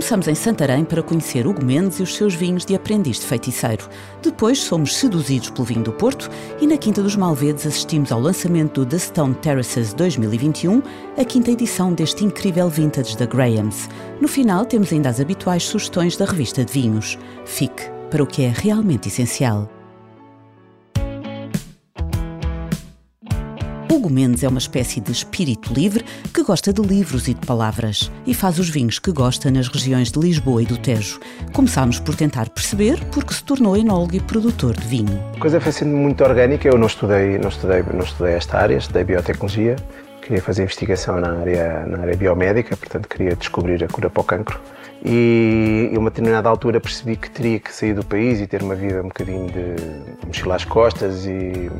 Começamos em Santarém para conhecer Hugo Mendes e os seus vinhos de aprendiz de feiticeiro. Depois somos seduzidos pelo vinho do Porto e na Quinta dos Malvedes assistimos ao lançamento do The Stone Terraces 2021, a quinta edição deste incrível vintage da Grahams. No final temos ainda as habituais sugestões da revista de vinhos. Fique para o que é realmente essencial. Hugo Mendes é uma espécie de espírito livre que gosta de livros e de palavras e faz os vinhos que gosta nas regiões de Lisboa e do Tejo. Começámos por tentar perceber porque se tornou enólogo e produtor de vinho. A coisa foi sendo muito orgânica. Eu não estudei, não estudei, não estudei esta área, estudei biotecnologia. Queria fazer investigação na área, na área biomédica, portanto queria descobrir a cura para o cancro. E a uma determinada altura percebi que teria que sair do país e ter uma vida um bocadinho de mochila às costas e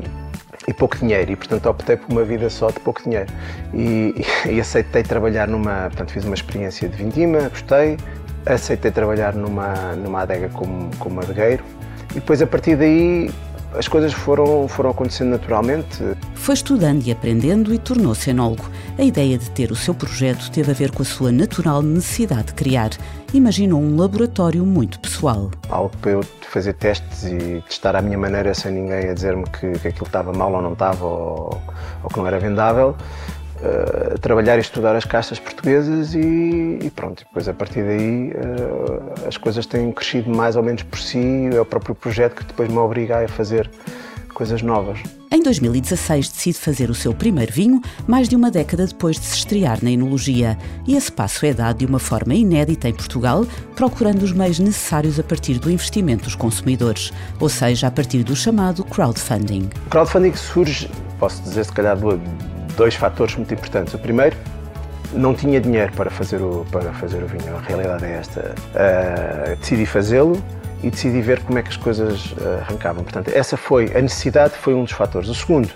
e pouco dinheiro e portanto optei por uma vida só de pouco dinheiro. E, e, aceitei trabalhar numa, portanto fiz uma experiência de vindima, gostei, aceitei trabalhar numa, numa adega como, como adegueiro. E depois a partir daí as coisas foram, foram acontecendo naturalmente. Foi estudando e aprendendo e tornou-se enólogo. A ideia de ter o seu projeto teve a ver com a sua natural necessidade de criar. Imaginou um laboratório muito pessoal. Algo para eu fazer testes e testar à minha maneira sem ninguém a dizer-me que, que aquilo estava mal ou não estava ou, ou que não era vendável. Uh, trabalhar e estudar as castas portuguesas e, e pronto, depois a partir daí uh, as coisas têm crescido mais ou menos por si, é o próprio projeto que depois me obriga a fazer coisas novas. Em 2016 decide fazer o seu primeiro vinho, mais de uma década depois de se estrear na enologia. E esse passo é dado de uma forma inédita em Portugal, procurando os meios necessários a partir do investimento dos consumidores, ou seja, a partir do chamado crowdfunding. O crowdfunding surge, posso dizer, se calhar, dois fatores muito importantes. O primeiro, não tinha dinheiro para fazer o, para fazer o vinho, a realidade é esta. Uh, decidi fazê-lo e decidi ver como é que as coisas eh, arrancavam. Portanto, essa foi, a necessidade foi um dos fatores. O segundo,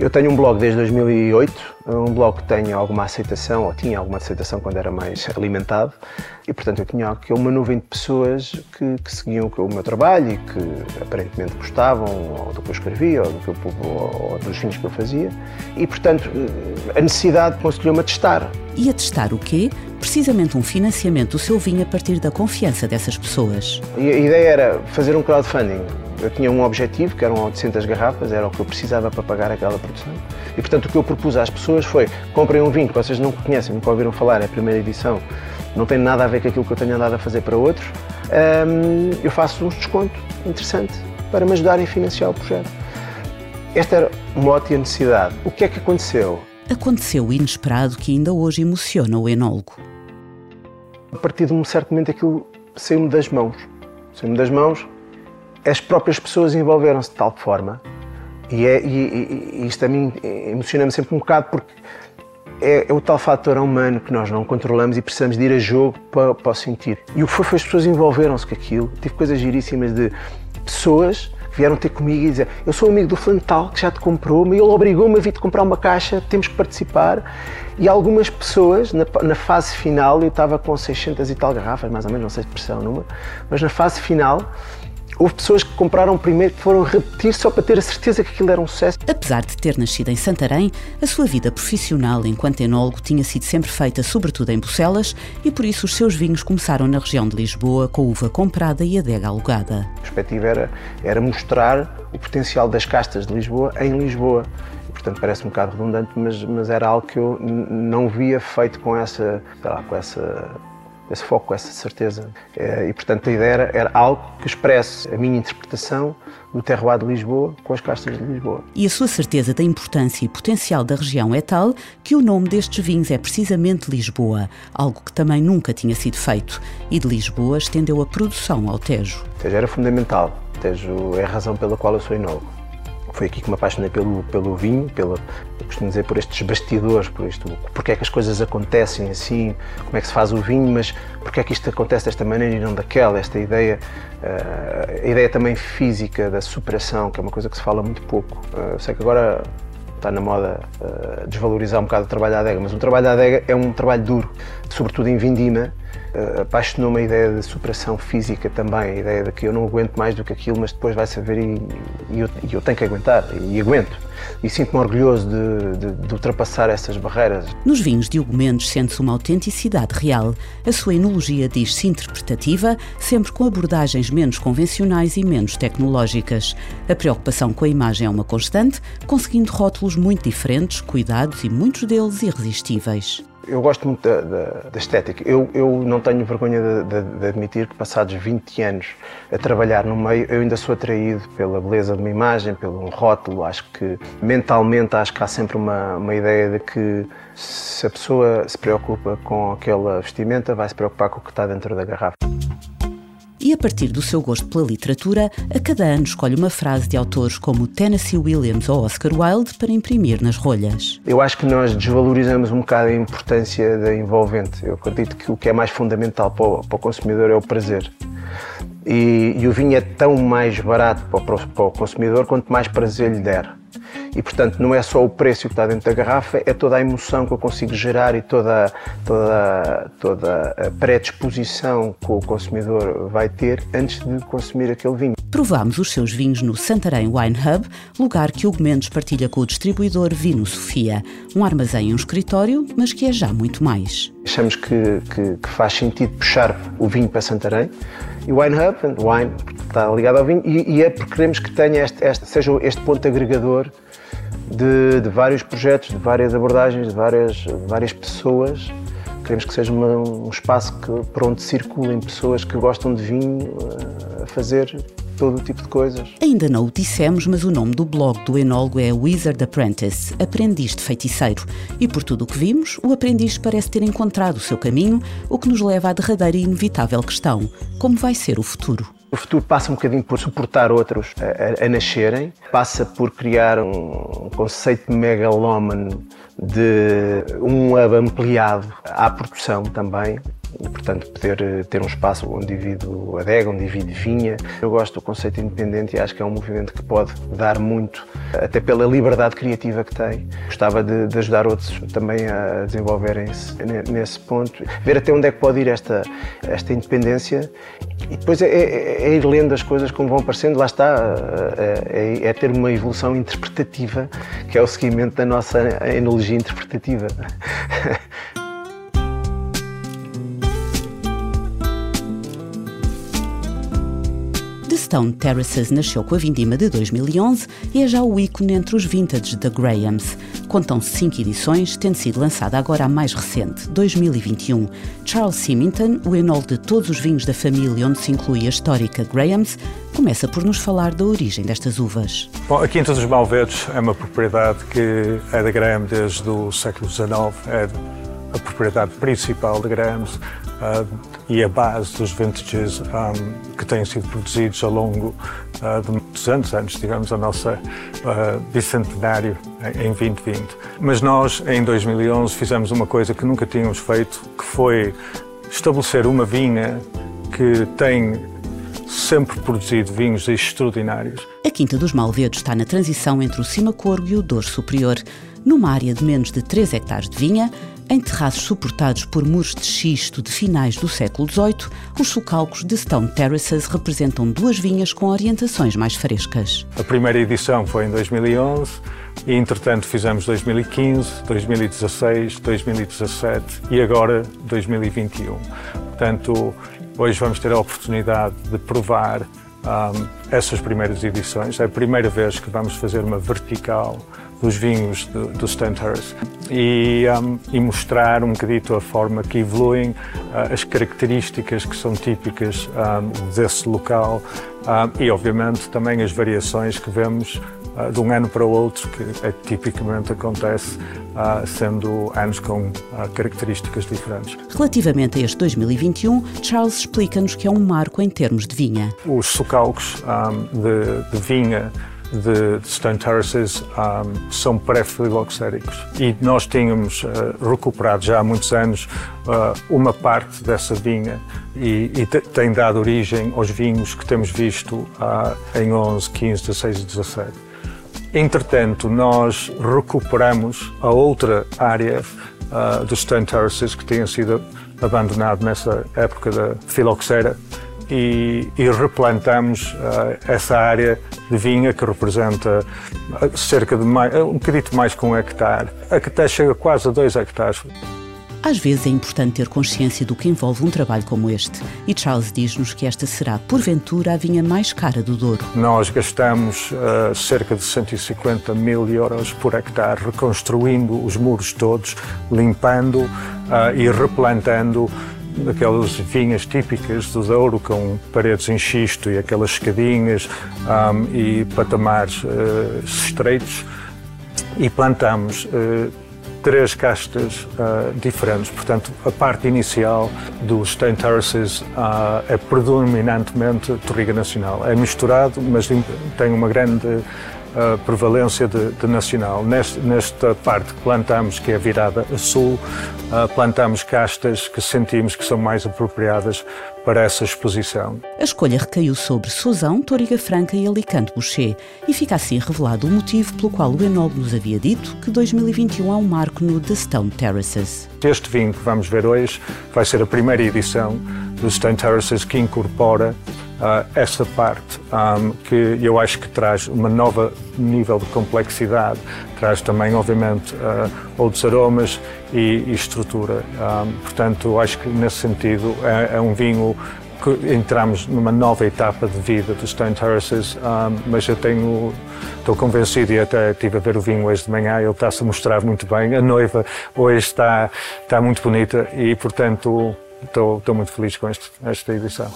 eu tenho um blog desde 2008, um blog que tem alguma aceitação, ou tinha alguma aceitação quando era mais alimentado, e portanto eu tinha aqui uma nuvem de pessoas que, que seguiam o meu trabalho e que aparentemente gostavam ou do que eu escrevia, ou, do que eu, ou, ou dos vinhos que eu fazia, e portanto eh, a necessidade conseguiu-me a testar. E a testar o quê? Precisamente um financiamento do seu vinho a partir da confiança dessas pessoas. E a ideia era fazer um crowdfunding eu tinha um objetivo, que eram 800 garrafas, era o que eu precisava para pagar aquela produção. E, portanto, o que eu propus às pessoas foi: comprem um vinho que vocês não conhecem, nunca ouviram falar, é a primeira edição, não tem nada a ver com aquilo que eu tenho andado a fazer para outros. Um, eu faço um desconto interessante para me ajudarem a financiar o projeto. Esta era uma ótima necessidade. O que é que aconteceu? Aconteceu o inesperado que ainda hoje emociona o enólogo. A partir de um certo momento aquilo saiu-me das mãos. Saiu-me das mãos, as próprias pessoas envolveram-se de tal forma, e, é, e, e isto a mim emociona-me sempre um bocado porque é, é, o tal fator humano que nós não controlamos e precisamos de ir a jogo para, para sentir. E o que foi, foi as pessoas envolveram-se com aquilo. Tive coisas giríssimas de pessoas que vieram ter comigo e dizer eu sou amigo do Flantal que já te comprou, mas ele obrigou-me a vir-te comprar uma caixa, temos que participar. E algumas pessoas, na, na, fase final, eu estava com 600 e tal garrafas, mais ou menos, não sei se precisar o número, mas na fase final Houve pessoas que compraram primeiro que foram repetir só para ter a certeza que aquilo era um sucesso. Apesar de ter nascido em Santarém, a sua vida profissional enquanto enólogo tinha sido sempre feita sobretudo em Bucelas e por isso os seus vinhos começaram na região de Lisboa com uva comprada e adega alugada. A perspectiva era, era mostrar o potencial das castas de Lisboa em Lisboa portanto parece um bocado redundante, mas, mas era algo que eu não via feito com essa, lá, com essa esse foco, essa certeza. É, e, portanto, a ideia era, era algo que expresse a minha interpretação do terroir de Lisboa com as castas de Lisboa. E a sua certeza da importância e potencial da região é tal que o nome destes vinhos é precisamente Lisboa, algo que também nunca tinha sido feito. E de Lisboa estendeu a produção ao Tejo. O Tejo era fundamental. O Tejo é a razão pela qual eu sou enólogo. Foi aqui que me apaixonei pelo, pelo vinho, pela, costumo dizer por estes bastidores, por isto, porque é que as coisas acontecem assim, como é que se faz o vinho, mas porque é que isto acontece desta maneira e não daquela, esta ideia, uh, a ideia também física da superação, que é uma coisa que se fala muito pouco. Uh, sei que agora está na moda uh, desvalorizar um bocado o trabalho da adega, mas o trabalho da adega é um trabalho duro, sobretudo em vindima, apaixonou-me a ideia de superação física também, a ideia de que eu não aguento mais do que aquilo, mas depois vai saber e, e, eu, e eu, tenho que aguentar, e aguento. E sinto-me orgulhoso de, de, de, ultrapassar essas barreiras. Nos vinhos de Hugo Mendes sente-se uma autenticidade real. A sua enologia diz-se interpretativa, sempre com abordagens menos convencionais e menos tecnológicas. A preocupação com a imagem é uma constante, conseguindo rótulos muito diferentes, cuidados e muitos deles irresistíveis. Eu gosto muito da, da, da estética. Eu, eu, não tenho vergonha de, de, de, admitir que, passados 20 anos a trabalhar no meio, eu ainda sou atraído pela beleza de uma imagem, pelo um rótulo. Acho que, mentalmente, acho que há sempre uma, uma ideia de que se a pessoa se preocupa com aquela vestimenta, vai se preocupar com o que está dentro da garrafa e, a partir do seu gosto pela literatura, a cada ano escolhe uma frase de autores como Tennessee Williams ou Oscar Wilde para imprimir nas rolhas. Eu acho que nós desvalorizamos um bocado a importância da envolvente. Eu acredito que o que é mais fundamental para o, para o consumidor é o prazer. E, e, o vinho é tão mais barato para o, para o consumidor quanto mais prazer lhe der. E, portanto, não é só o preço que está dentro da garrafa, é toda a emoção que eu consigo gerar e toda, toda, toda a predisposição que o consumidor vai ter antes de consumir aquele vinho. Provámos os seus vinhos no Santarém Wine Hub, lugar que Hugo Mendes partilha com o distribuidor Vino Sofia, um armazém e um escritório, mas que é já muito mais. Achamos que, que, que faz sentido puxar o vinho para Santarém e o Wine Hub, wine, está ligado ao vinho, e, e é porque queremos que tenha este, este, seja este ponto agregador de, de, vários projetos, de várias abordagens, de várias, de várias pessoas. Queremos que seja uma, um espaço que, por onde circulem pessoas que gostam de vinho eh, a fazer todo o tipo de coisas. Ainda não o dissemos, mas o nome do blog do enólogo é Wizard Apprentice, aprendiz de feiticeiro. E por tudo o que vimos, o aprendiz parece ter encontrado o seu caminho, o que nos leva à derradeira e inevitável questão: como vai ser o futuro? O futuro passa um bocadinho por suportar outros a, a, a nascerem, passa por criar um conceito megalómano de um hub ampliado à produção também, portanto, poder eh, ter um espaço onde divido adega, onde divido vinha. Eu gosto do conceito independente e acho que é um movimento que pode dar muito, até pela liberdade criativa que tem. Gostava de, de ajudar outros também a desenvolverem-se nesse ponto, ver até onde é que pode ir esta, esta independência e depois é, é, é ir lendo as coisas como vão aparecendo, lá está, é, é, é ter uma evolução interpretativa, que é o seguimento da nossa enologia interpretativa. Stone Terraces nasceu com a vindima de 2011 e é já o ícone entre os vintage da Grahams. Contam-se cinco edições, tendo sido lançada agora a mais recente, 2021. Charles Symington, o enol de todos os vinhos da família onde se inclui a histórica Grahams, começa por nos falar da origem destas uvas. Bom, a Quinta dos Malvedos é uma propriedade que é da Graham desde o século XIX, é a propriedade principal de Grahams e a base dos vintages um, que têm sido produzidos ao longo uh, de 200 anos, digamos, a nossa bicentenário em 2020. Mas nós, em 2011, fizemos uma coisa que nunca tínhamos feito, que foi estabelecer uma vinha que tem sempre produzido vinhos extraordinários. A Quinta dos Malvedos está na transição entre o Cima Corgo e o Douro Superior. Numa área de menos de 3 hectares de vinha, em terraços suportados por muros de xisto de finais do século XVIII, os socalcos de Stone Terraces representam duas vinhas com orientações mais frescas. A primeira edição foi em 2011 e, entretanto, fizemos 2015, 2016, 2017 e agora 2021. Portanto, hoje vamos ter a oportunidade de provar um, essas primeiras edições. É a primeira vez que vamos fazer uma vertical dos vinhos do, do Stenthurst e, um, e, mostrar um bocadito a forma que evoluem uh, as características que são típicas um, desse local um, e, obviamente, também as variações que vemos uh, de um ano para o outro, que é, tipicamente acontece uh, sendo anos com características diferentes. Relativamente a este 2021, Charles explica-nos que é um marco em termos de vinha. Os socalcos de, de vinha de Stone Terraces um, são pré-filoxéricos e nós tínhamos uh, recuperado já há muitos anos uh, uma parte dessa vinha e, e tem dado origem aos vinhos que temos visto uh, em 11, 15, 16 e 17. Entretanto, nós recuperamos a outra área dos Stone Terraces que tinha sido abandonado nessa época da filoxera e, e replantamos uh, essa área de vinha que representa cerca de mais, um bocadito mais que um hectare, a que até chega quase a dois hectares. Às vezes é importante ter consciência do que envolve um trabalho como este. E Charles diz-nos que esta será, porventura, a vinha mais cara do Douro. Nós gastamos uh, cerca de 150 mil euros por hectare reconstruindo os muros todos, limpando uh, e replantando aquelas vinhas típicas do Douro com paredes em xisto e aquelas escadinhas um, e patamares uh, estreitos e plantamos uh, três castas uh, diferentes. Portanto, a parte inicial dos Stone Terraces uh, é predominantemente torriga nacional. É misturado, mas tem uma grande uh, prevalência de, de nacional. Neste, nesta parte que plantamos, que é virada a sul, plantamos castas que sentimos que são mais apropriadas para essa exposição. A escolha recaiu sobre Sousão, Toriga Franca e Alicante Boucher e fica assim revelado o motivo pelo qual o Enob nos havia dito que 2021 é um marco no The Stone Terraces. Este vinho que vamos ver hoje vai ser a primeira edição do Stone Terraces que incorpora uh, essa parte um, que eu acho que traz uma nova nível de complexidade, traz também, obviamente, uh, outros aromas e, e estrutura. Um, portanto, acho que nesse sentido é, é um vinho que entramos numa nova etapa de vida dos Stone Terraces, um, mas eu tenho, estou convencido e até estive a ver o vinho hoje de manhã, ele está-se a mostrar muito bem, a noiva hoje está, está muito bonita e, portanto, estou, estou muito feliz com este, esta edição.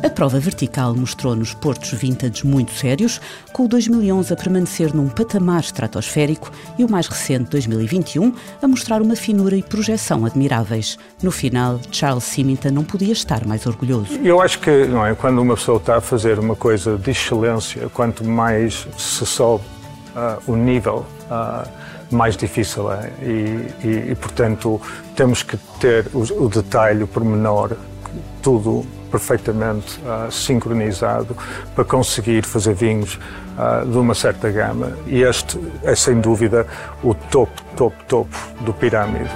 A prova vertical mostrou-nos portos vintage muito sérios, com o 2011 a permanecer num patamar estratosférico e o mais recente 2021 a mostrar uma finura e projeção admiráveis. No final, Charles Symington não podia estar mais orgulhoso. Eu acho que não é quando uma pessoa está a fazer uma coisa de excelência, quanto mais se sobe uh, o nível, uh, mais difícil é. E, e, e, portanto, temos que ter o, o detalhe, o pormenor, tudo perfeitamente uh, sincronizado para conseguir fazer vinhos uh, de uma certa gama. E este é, sem dúvida, o topo, topo, topo do pirâmide.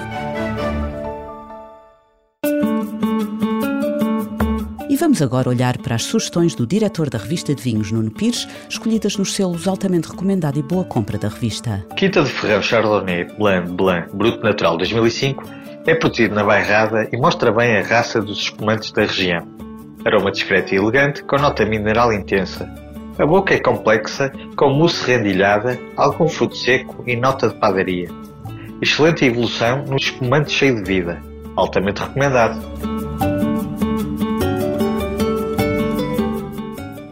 E vamos agora olhar para as sugestões do diretor da revista de vinhos, Nuno Pires, escolhidas nos selos altamente recomendado e boa compra da revista. Quinta de Ferreiro Chardonnay Blanc Blanc Bruto Natural 2005 é produzido na Bairrada e mostra bem a raça dos espumantes da região. Aroma discreto e elegante, com nota mineral intensa. A boca é complexa, com mousse rendilhada, algum fruto seco e nota de padaria. Excelente evolução no espumante cheio de vida. Altamente recomendado.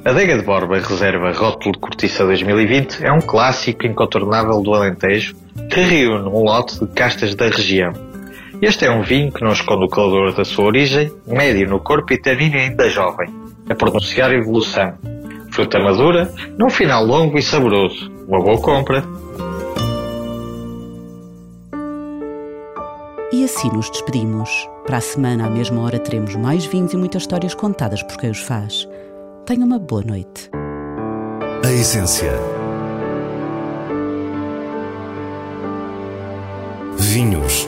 Adega de Borba Reserva Rótulo de Cortiça 2020 é um clássico incontornável do Alentejo que reúne um lote de castas da região este é um vinho que não esconde o calor da sua origem, médio no corpo e tanino ainda jovem, a pronunciar evolução. Fruta madura, num final longo e saboroso. Uma boa compra. E assim nos despedimos. Para a semana, à mesma hora, teremos mais vinhos e muitas histórias contadas por quem os faz. Tenha uma boa noite. A essência. Vinhos